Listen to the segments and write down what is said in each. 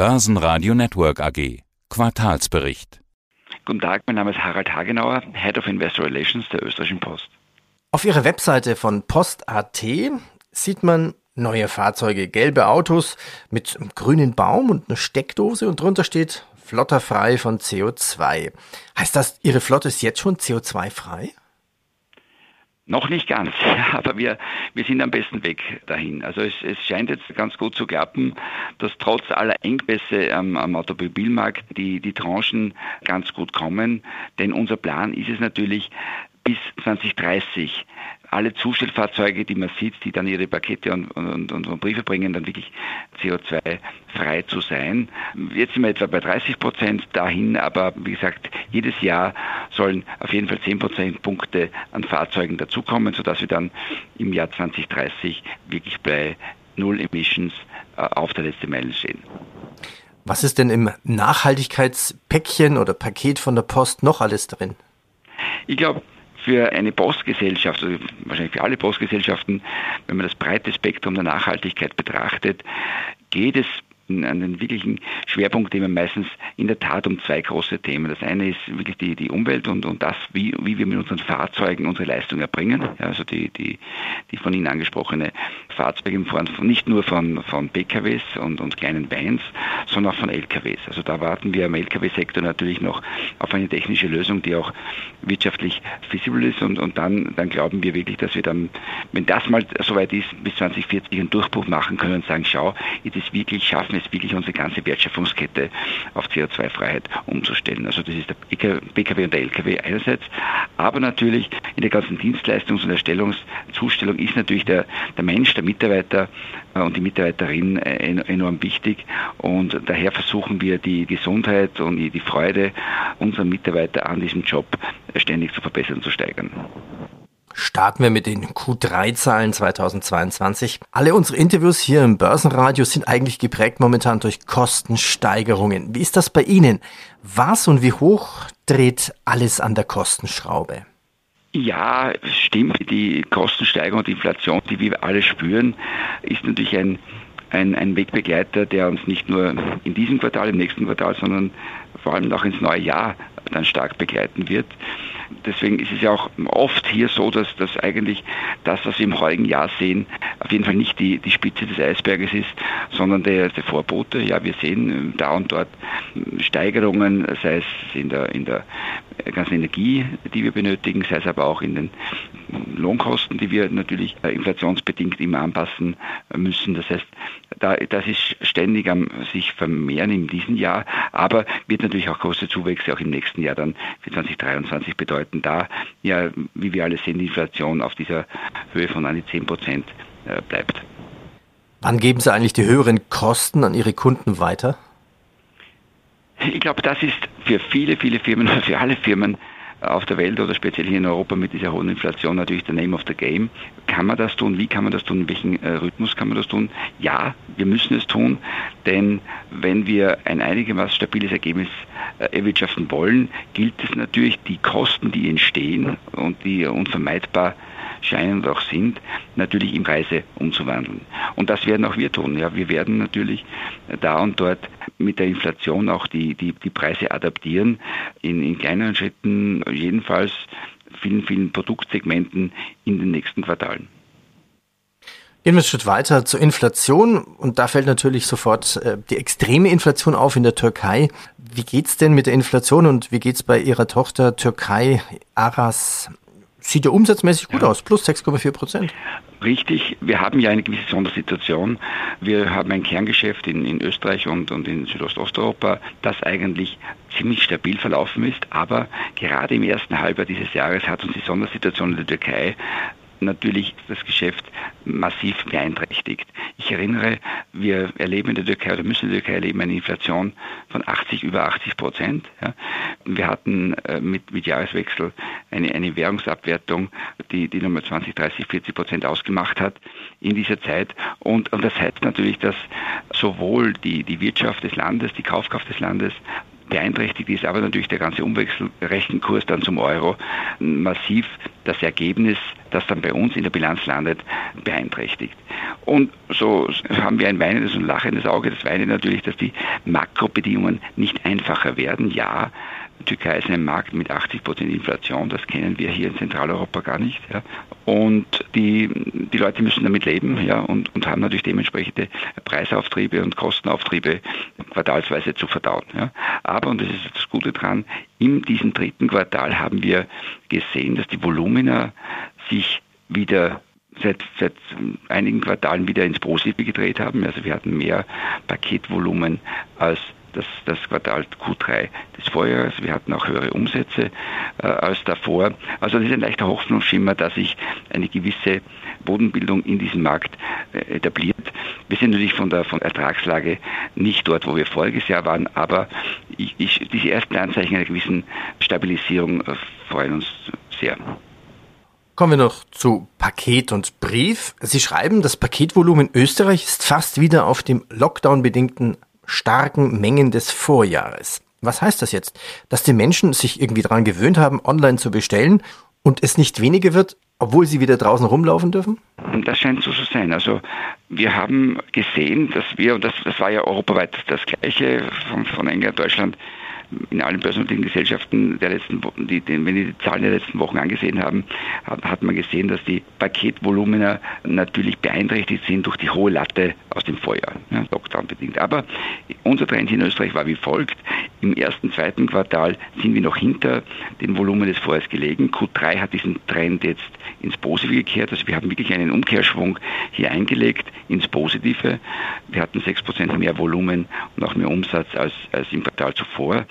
Börsenradio Network AG. Quartalsbericht. Guten Tag, mein Name ist Harald Hagenauer, Head of Investor Relations der Österreichischen Post. Auf Ihrer Webseite von Post.at sieht man neue Fahrzeuge, gelbe Autos mit einem grünen Baum und einer Steckdose und drunter steht flotterfrei von CO2. Heißt das, Ihre Flotte ist jetzt schon CO2-frei? Noch nicht ganz, aber wir, wir sind am besten Weg dahin. Also es, es scheint jetzt ganz gut zu klappen, dass trotz aller Engpässe am, am Automobilmarkt die, die Tranchen ganz gut kommen. Denn unser Plan ist es natürlich, bis 2030 alle Zustellfahrzeuge, die man sieht, die dann ihre Pakete und, und, und, und Briefe bringen, dann wirklich CO2-frei zu sein. Jetzt sind wir etwa bei 30 Prozent dahin, aber wie gesagt, jedes Jahr sollen auf jeden Fall 10 Prozentpunkte an Fahrzeugen dazukommen, sodass wir dann im Jahr 2030 wirklich bei Null Emissions äh, auf der letzten Meile stehen. Was ist denn im Nachhaltigkeitspäckchen oder Paket von der Post noch alles drin? Ich glaube, für eine Postgesellschaft, also wahrscheinlich für alle Postgesellschaften, wenn man das breite Spektrum der Nachhaltigkeit betrachtet, geht es an den wirklichen Schwerpunkt meistens in der Tat um zwei große Themen. Das eine ist wirklich die, die Umwelt und, und das, wie, wie wir mit unseren Fahrzeugen unsere Leistung erbringen. Ja, also die, die, die von Ihnen angesprochene Fahrzeuge im Form nicht nur von, von PKWs und, und kleinen Vans, sondern auch von LKWs. Also da warten wir am LKW-Sektor natürlich noch auf eine technische Lösung, die auch wirtschaftlich feasible ist und, und dann, dann glauben wir wirklich, dass wir dann, wenn das mal soweit ist, bis 2040 einen Durchbruch machen können und sagen, schau, jetzt ist wirklich schaffen es wirklich unsere ganze Wertschöpfungskette auf CO2-Freiheit umzustellen. Also das ist der Pkw und der Lkw einerseits, aber natürlich in der ganzen Dienstleistungs- und Erstellungszustellung ist natürlich der, der Mensch, der Mitarbeiter äh, und die Mitarbeiterin äh, enorm wichtig und daher versuchen wir die Gesundheit und die Freude unserer Mitarbeiter an diesem Job ständig zu verbessern zu steigern. Starten wir mit den Q3-Zahlen 2022. Alle unsere Interviews hier im Börsenradio sind eigentlich geprägt momentan durch Kostensteigerungen. Wie ist das bei Ihnen? Was und wie hoch dreht alles an der Kostenschraube? Ja, stimmt. Die Kostensteigerung und die Inflation, die wir alle spüren, ist natürlich ein, ein, ein Wegbegleiter, der uns nicht nur in diesem Quartal, im nächsten Quartal, sondern vor allem auch ins neue Jahr dann stark begleiten wird. Deswegen ist es ja auch oft hier so, dass das eigentlich das, was wir im heutigen Jahr sehen, auf jeden Fall nicht die, die Spitze des Eisberges ist, sondern der, der Vorbote. Ja, wir sehen ähm, da und dort ähm, Steigerungen, sei es in der, in der ganzen Energie, die wir benötigen, sei es aber auch in den Lohnkosten, die wir natürlich äh, inflationsbedingt immer anpassen müssen. Das heißt, da, das ist ständig am sich vermehren in diesem Jahr, aber wird natürlich auch große Zuwächse auch im nächsten Jahr dann für 2023 bedeuten. Da ja, wie wir alle sehen, die Inflation auf dieser Höhe von an die 10 Prozent äh, bleibt. Wann geben Sie eigentlich die höheren Kosten an Ihre Kunden weiter? Ich glaube, das ist für viele, viele Firmen, für alle Firmen auf der Welt oder speziell hier in Europa mit dieser hohen Inflation natürlich der Name of the Game. Kann man das tun? Wie kann man das tun? In welchem äh, Rhythmus kann man das tun? Ja, wir müssen es tun, denn wenn wir ein einigermaßen stabiles Ergebnis äh, erwirtschaften wollen, gilt es natürlich, die Kosten, die entstehen und die unvermeidbar scheinen und auch sind, natürlich in Preise umzuwandeln. Und das werden auch wir tun. Ja, wir werden natürlich da und dort mit der Inflation auch die, die, die Preise adaptieren, in, in kleineren Schritten, jedenfalls vielen, vielen Produktsegmenten in den nächsten Quartalen. Gehen wir einen Schritt weiter zur Inflation und da fällt natürlich sofort äh, die extreme Inflation auf in der Türkei. Wie geht's denn mit der Inflation und wie geht's bei Ihrer Tochter Türkei Aras sieht ja umsatzmäßig gut ja. aus, plus 6,4 Prozent. Richtig, wir haben ja eine gewisse Sondersituation. Wir haben ein Kerngeschäft in, in Österreich und, und in Südostosteuropa, das eigentlich ziemlich stabil verlaufen ist, aber gerade im ersten Halbjahr dieses Jahres hat uns die Sondersituation in der Türkei natürlich das Geschäft massiv beeinträchtigt. Ich erinnere, wir erleben in der Türkei oder müssen in der Türkei erleben eine Inflation von 80, über 80 Prozent. Ja. Wir hatten äh, mit, mit Jahreswechsel eine, eine Währungsabwertung, die, die nochmal 20, 30, 40 Prozent ausgemacht hat in dieser Zeit. Und, und das heißt natürlich, dass sowohl die, die Wirtschaft des Landes, die Kaufkraft des Landes, beeinträchtigt ist, aber natürlich der ganze Umwechselrechenkurs dann zum Euro massiv das Ergebnis, das dann bei uns in der Bilanz landet, beeinträchtigt. Und so haben wir ein weinendes und lachendes Auge. Das Weine natürlich, dass die Makrobedingungen nicht einfacher werden. Ja, Türkei ist ein Markt mit 80 Prozent Inflation, das kennen wir hier in Zentraleuropa gar nicht. Ja. Und die, die Leute müssen damit leben ja, und, und haben natürlich dementsprechende Preisauftriebe und Kostenauftriebe quartalsweise zu verdauen. Ja. Aber, und das ist das Gute dran, in diesem dritten Quartal haben wir gesehen, dass die Volumina sich wieder seit, seit einigen Quartalen wieder ins Positive gedreht haben. Also wir hatten mehr Paketvolumen als das, das Quartal Q3 des Vorjahres. Wir hatten auch höhere Umsätze äh, als davor. Also das ist ein leichter Hoffnungsschimmer, dass sich eine gewisse Bodenbildung in diesem Markt äh, etabliert. Wir sind natürlich von der, von Ertragslage nicht dort, wo wir voriges Jahr waren, aber ich, ich, diese ersten Anzeichen einer gewissen Stabilisierung äh, freuen uns sehr. Kommen wir noch zu Paket und Brief. Sie schreiben, das Paketvolumen Österreich ist fast wieder auf dem Lockdown-bedingten starken Mengen des Vorjahres. Was heißt das jetzt? Dass die Menschen sich irgendwie daran gewöhnt haben, online zu bestellen und es nicht weniger wird, obwohl sie wieder draußen rumlaufen dürfen? Das scheint so zu sein. Also wir haben gesehen, dass wir, und das, das war ja europaweit das Gleiche von, von England, Deutschland, in allen börsennotierten Gesellschaften der letzten die, die, wenn die die Zahlen der letzten Wochen angesehen haben, hat, hat man gesehen, dass die Paketvolumina natürlich beeinträchtigt sind durch die hohe Latte aus dem Vorjahr, ja, Lockdown bedingt. Aber unser Trend in Österreich war wie folgt. Im ersten, zweiten Quartal sind wir noch hinter den Volumen des Vorjahres gelegen. Q3 hat diesen Trend jetzt ins Positive gekehrt. Also wir haben wirklich einen Umkehrschwung hier eingelegt ins Positive. Wir hatten 6% mehr Volumen und auch mehr Umsatz als, als im Quartal zuvor.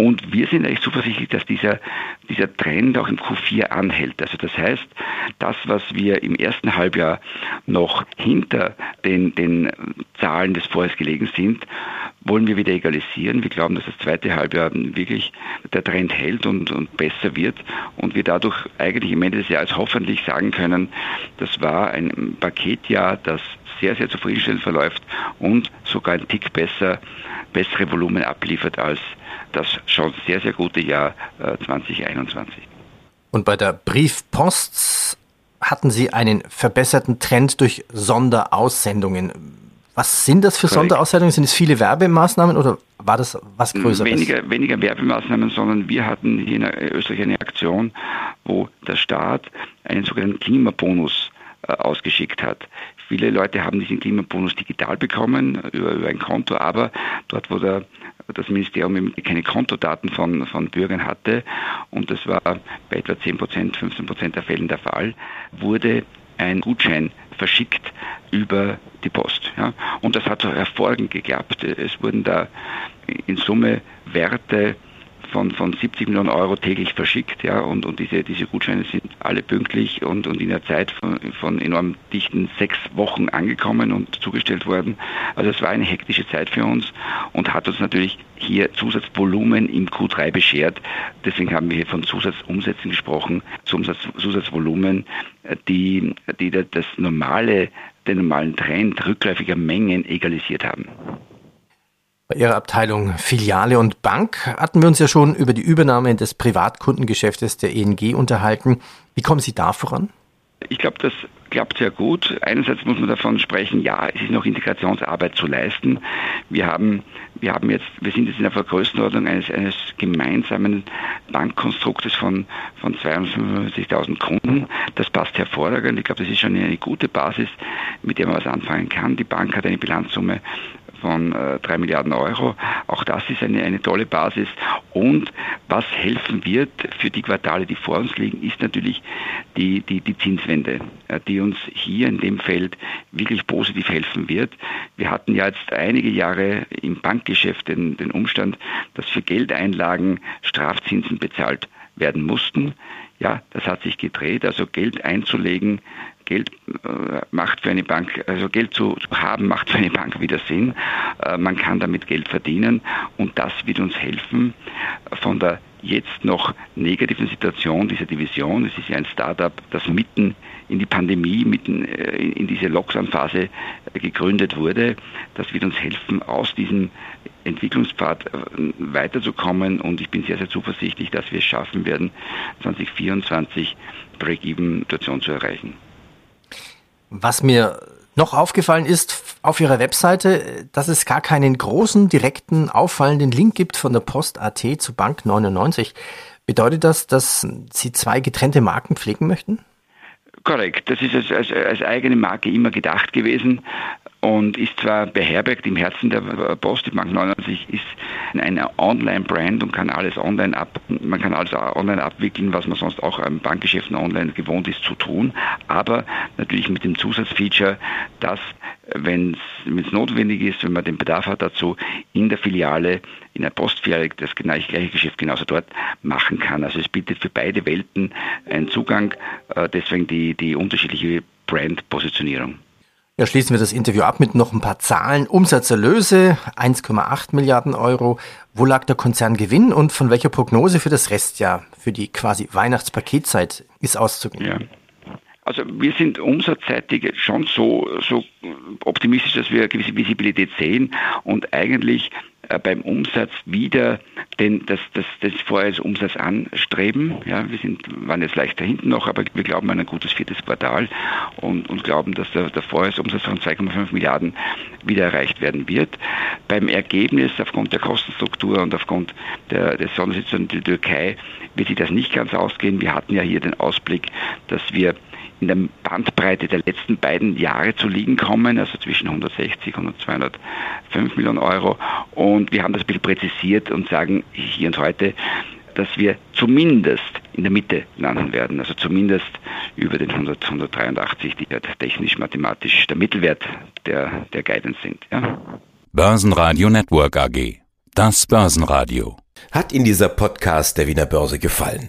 Und wir sind eigentlich zuversichtlich, dass dieser, dieser Trend auch im Q4 anhält. Also das heißt, das, was wir im ersten Halbjahr noch hinter den, den Zahlen des Vorjahres gelegen sind, wollen wir wieder egalisieren. Wir glauben, dass das zweite Halbjahr wirklich der Trend hält und, und besser wird und wir dadurch eigentlich am Ende des Jahres hoffentlich sagen können, das war ein Paketjahr, das sehr, sehr zufriedenstellend verläuft und sogar ein Tick besser, bessere Volumen abliefert als das schon sehr, sehr gute Jahr 2021. Äh, und bei der Briefpost hatten Sie einen verbesserten Trend durch Sonderaussendungen. Was sind das für. Sonderaussendungen? Sind es viele Werbemaßnahmen oder war das was Größeres? Weniger, weniger Werbemaßnahmen, sondern wir hatten hier in Österreich eine Aktion, wo der Staat einen sogenannten Klimabonus äh, ausgeschickt hat. Viele Leute haben diesen Klimabonus digital bekommen über, über ein Konto, aber dort, wo der das Ministerium keine Kontodaten von, von Bürgern hatte, und das war bei etwa 10 Prozent, 15 Prozent der Fällen der Fall, wurde ein Gutschein verschickt über die Post. Ja. Und das hat hervorragend geklappt. Es wurden da in Summe Werte von, von 70 Millionen Euro täglich verschickt. Ja, und, und diese, diese Gutscheine sind alle pünktlich und, und in der Zeit von, von enorm dichten sechs Wochen angekommen und zugestellt worden. Also es war eine hektische Zeit für uns und hat uns natürlich hier Zusatzvolumen im Q3 beschert. Deswegen haben wir hier von Zusatzumsätzen gesprochen, Zusatz, Zusatzvolumen, die, die das normale, den normalen Trend rückläufiger Mengen egalisiert haben. Bei Ihrer Abteilung Filiale und Bank hatten wir uns ja schon über die Übernahme des Privatkundengeschäftes der ENG unterhalten. Wie kommen Sie da voran? Ich glaube, das klappt sehr gut. Einerseits muss man davon sprechen, ja, es ist noch Integrationsarbeit zu leisten. Wir haben, wir haben jetzt, wir sind jetzt in der Vergrößenordnung eines, eines gemeinsamen Bankkonstruktes von, von 255.000 Kunden. Das passt hervorragend. Ich glaube, das ist schon eine gute Basis, mit der man was anfangen kann. Die Bank hat eine Bilanzsumme von äh, 3 Milliarden Euro. Auch das ist eine, eine tolle Basis. Und was helfen wird für die Quartale, die vor uns liegen, ist natürlich die, die, die Zinswende, äh, die uns hier in dem Feld wirklich positiv helfen wird. Wir hatten ja jetzt einige Jahre im Bankgeschäft den, den Umstand, dass für Geldeinlagen Strafzinsen bezahlt werden mussten. Ja, das hat sich gedreht. Also Geld einzulegen Geld äh, macht für eine Bank, also Geld zu, haben macht für eine Bank wieder Sinn. Äh, man kann damit Geld verdienen und das wird uns helfen, von der jetzt noch negativen Situation dieser Division, es ist ja ein Startup, das mitten in die Pandemie, mitten äh, in diese Lockdown-Phase äh, gegründet wurde, das wird uns helfen, aus diesem Entwicklungspfad äh, weiterzukommen und ich bin sehr, sehr zuversichtlich, dass wir es schaffen werden, 2024 Break-Even-Situation zu erreichen. Was mir noch aufgefallen ist auf Ihrer Webseite, dass es gar keinen großen, direkten, auffallenden Link gibt von der Post AT zu Bank 99. Bedeutet das, dass Sie zwei getrennte Marken pflegen möchten? Korrekt, das ist als, als, als eigene Marke immer gedacht gewesen und ist zwar beherbergt im Herzen der Post, die Bank 99 ist eine Online-Brand und kann alles online ab, man kann alles online abwickeln, was man sonst auch im Bankgeschäften online gewohnt ist zu tun, aber natürlich mit dem Zusatzfeature, dass wenn es notwendig ist, wenn man den Bedarf hat dazu, in der Filiale, in der Postfiliale das gleiche Geschäft genauso dort machen kann. Also es bietet für beide Welten einen Zugang, äh, deswegen die, die unterschiedliche Brand-Positionierung. Ja, schließen wir das Interview ab mit noch ein paar Zahlen. Umsatzerlöse 1,8 Milliarden Euro. Wo lag der Konzerngewinn und von welcher Prognose für das Restjahr, für die quasi Weihnachtspaketzeit ist auszugehen? Ja. Also wir sind umsatzseitig schon so, so optimistisch, dass wir eine gewisse Visibilität sehen und eigentlich beim Umsatz wieder den, das, das, das Vorjahresumsatz anstreben. Ja, wir sind, waren jetzt leicht dahinten noch, aber wir glauben an ein gutes viertes Quartal und, und glauben, dass der, der Vorjahresumsatz von 2,5 Milliarden wieder erreicht werden wird. Beim Ergebnis aufgrund der Kostenstruktur und aufgrund der, der Sondersituation in der Türkei wird sich das nicht ganz ausgehen. Wir hatten ja hier den Ausblick, dass wir in der Bandbreite der letzten beiden Jahre zu liegen kommen, also zwischen 160 und 205 Millionen Euro. Und wir haben das ein bisschen präzisiert und sagen hier und heute, dass wir zumindest in der Mitte landen werden, also zumindest über den 100, 183, die ja technisch-mathematisch der Mittelwert der, der Guidance sind. Ja. Börsenradio Network AG. Das Börsenradio. Hat Ihnen dieser Podcast der Wiener Börse gefallen?